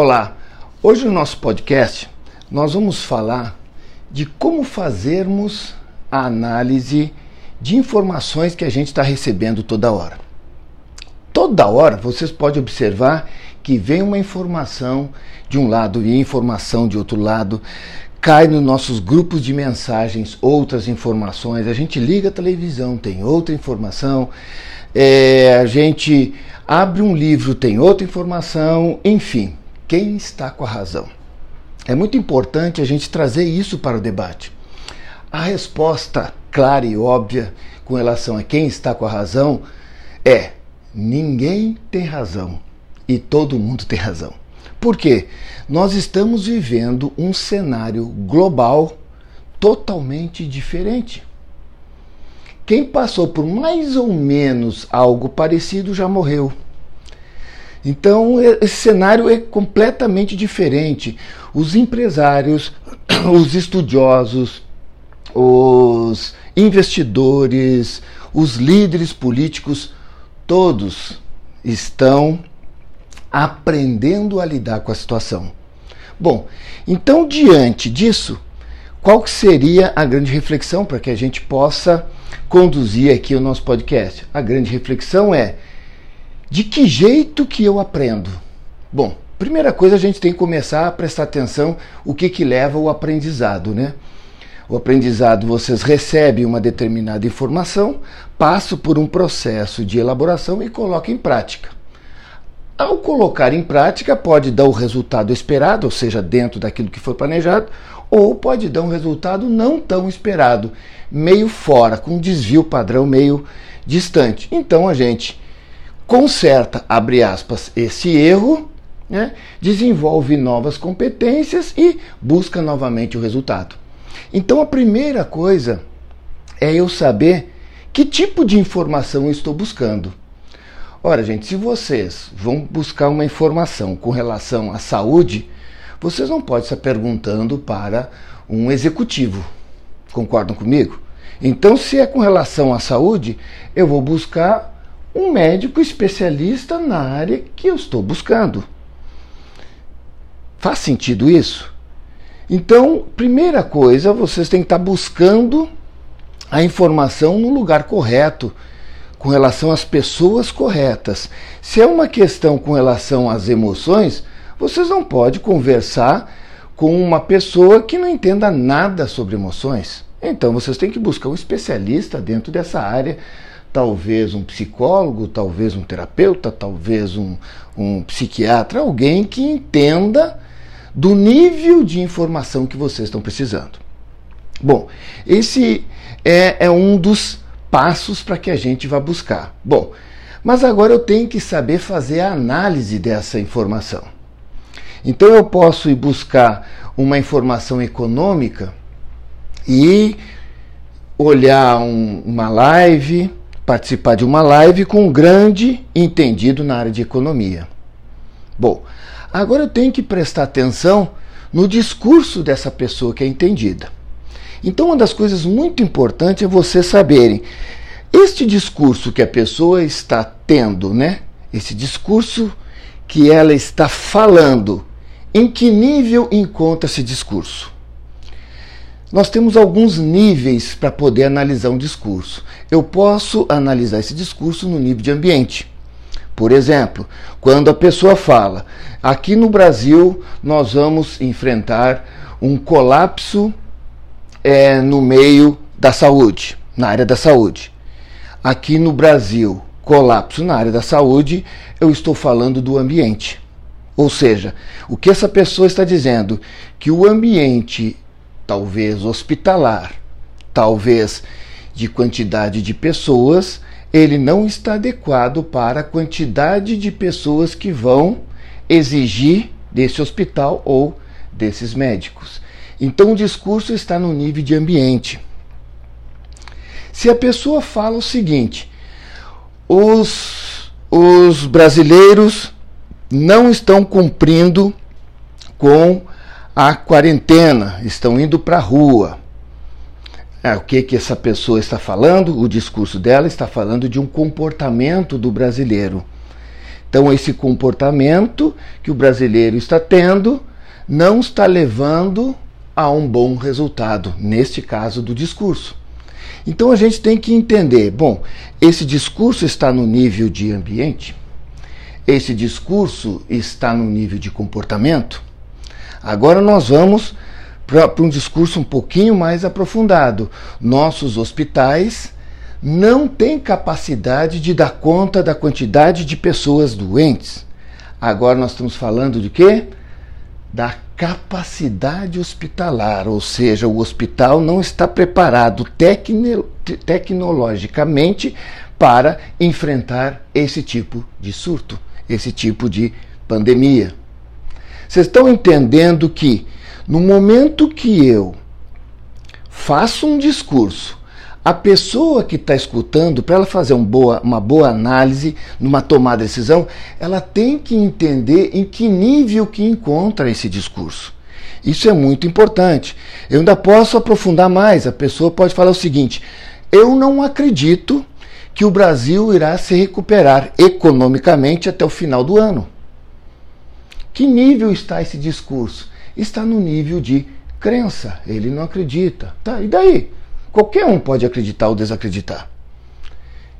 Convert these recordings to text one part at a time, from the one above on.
Olá, hoje no nosso podcast nós vamos falar de como fazermos a análise de informações que a gente está recebendo toda hora. Toda hora vocês podem observar que vem uma informação de um lado e informação de outro lado, cai nos nossos grupos de mensagens outras informações, a gente liga a televisão, tem outra informação, é, a gente abre um livro, tem outra informação, enfim, quem está com a razão? É muito importante a gente trazer isso para o debate. A resposta clara e óbvia com relação a quem está com a razão é: ninguém tem razão e todo mundo tem razão. Por quê? Nós estamos vivendo um cenário global totalmente diferente. Quem passou por mais ou menos algo parecido já morreu. Então, esse cenário é completamente diferente. Os empresários, os estudiosos, os investidores, os líderes políticos, todos estão aprendendo a lidar com a situação. Bom, então diante disso, qual seria a grande reflexão para que a gente possa conduzir aqui o nosso podcast? A grande reflexão é de que jeito que eu aprendo? Bom, primeira coisa a gente tem que começar a prestar atenção o que que leva o aprendizado, né? O aprendizado, vocês recebem uma determinada informação, passam por um processo de elaboração e colocam em prática. Ao colocar em prática, pode dar o resultado esperado, ou seja, dentro daquilo que foi planejado, ou pode dar um resultado não tão esperado, meio fora, com um desvio padrão meio distante. Então a gente conserta, abre aspas, esse erro, né, desenvolve novas competências e busca novamente o resultado. Então a primeira coisa é eu saber que tipo de informação eu estou buscando. Ora, gente, se vocês vão buscar uma informação com relação à saúde, vocês não podem estar perguntando para um executivo. Concordam comigo? Então, se é com relação à saúde, eu vou buscar um médico especialista na área que eu estou buscando. Faz sentido isso? Então, primeira coisa, vocês têm que estar buscando a informação no lugar correto, com relação às pessoas corretas. Se é uma questão com relação às emoções, vocês não podem conversar com uma pessoa que não entenda nada sobre emoções. Então vocês têm que buscar um especialista dentro dessa área, talvez um psicólogo, talvez um terapeuta, talvez um, um psiquiatra, alguém que entenda do nível de informação que vocês estão precisando. Bom, esse é, é um dos passos para que a gente vá buscar. Bom, mas agora eu tenho que saber fazer a análise dessa informação. Então eu posso ir buscar uma informação econômica e olhar um, uma live, participar de uma live com um grande entendido na área de economia. Bom, Agora eu tenho que prestar atenção no discurso dessa pessoa que é entendida. Então, uma das coisas muito importantes é vocês saberem este discurso que a pessoa está tendo, né? Esse discurso que ela está falando, em que nível encontra esse discurso? Nós temos alguns níveis para poder analisar um discurso. Eu posso analisar esse discurso no nível de ambiente. Por exemplo, quando a pessoa fala, aqui no Brasil nós vamos enfrentar um colapso é, no meio da saúde, na área da saúde. Aqui no Brasil, colapso na área da saúde, eu estou falando do ambiente. Ou seja, o que essa pessoa está dizendo? Que o ambiente, talvez hospitalar, talvez de quantidade de pessoas, ele não está adequado para a quantidade de pessoas que vão exigir desse hospital ou desses médicos. Então o discurso está no nível de ambiente. Se a pessoa fala o seguinte: os, os brasileiros não estão cumprindo com a quarentena, estão indo para a rua. É, o que, que essa pessoa está falando? O discurso dela está falando de um comportamento do brasileiro. Então, esse comportamento que o brasileiro está tendo não está levando a um bom resultado, neste caso do discurso. Então a gente tem que entender: bom, esse discurso está no nível de ambiente, esse discurso está no nível de comportamento. Agora nós vamos para um discurso um pouquinho mais aprofundado. Nossos hospitais não têm capacidade de dar conta da quantidade de pessoas doentes. Agora nós estamos falando de quê? Da capacidade hospitalar, ou seja, o hospital não está preparado tecno tecnologicamente para enfrentar esse tipo de surto, esse tipo de pandemia. Vocês estão entendendo que no momento que eu faço um discurso a pessoa que está escutando, para ela fazer um boa, uma boa análise, numa tomada de decisão, ela tem que entender em que nível que encontra esse discurso. Isso é muito importante. Eu ainda posso aprofundar mais. A pessoa pode falar o seguinte: eu não acredito que o Brasil irá se recuperar economicamente até o final do ano. Que nível está esse discurso? Está no nível de crença. Ele não acredita. Tá, e daí? Qualquer um pode acreditar ou desacreditar.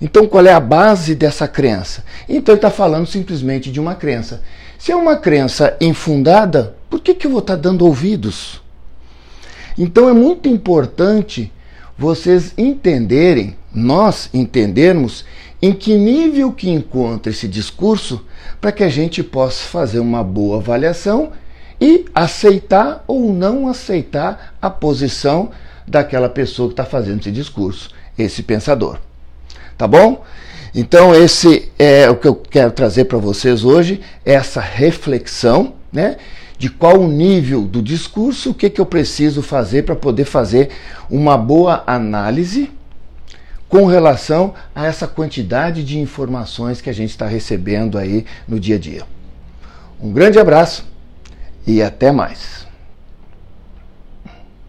Então, qual é a base dessa crença? Então, ele está falando simplesmente de uma crença. Se é uma crença infundada, por que, que eu vou estar tá dando ouvidos? Então, é muito importante vocês entenderem, nós entendermos, em que nível que encontra esse discurso para que a gente possa fazer uma boa avaliação e aceitar ou não aceitar a posição daquela pessoa que está fazendo esse discurso, esse pensador. Tá bom? Então, esse é o que eu quero trazer para vocês hoje, essa reflexão, né? De qual o nível do discurso, o que, que eu preciso fazer para poder fazer uma boa análise com relação a essa quantidade de informações que a gente está recebendo aí no dia a dia. Um grande abraço e até mais.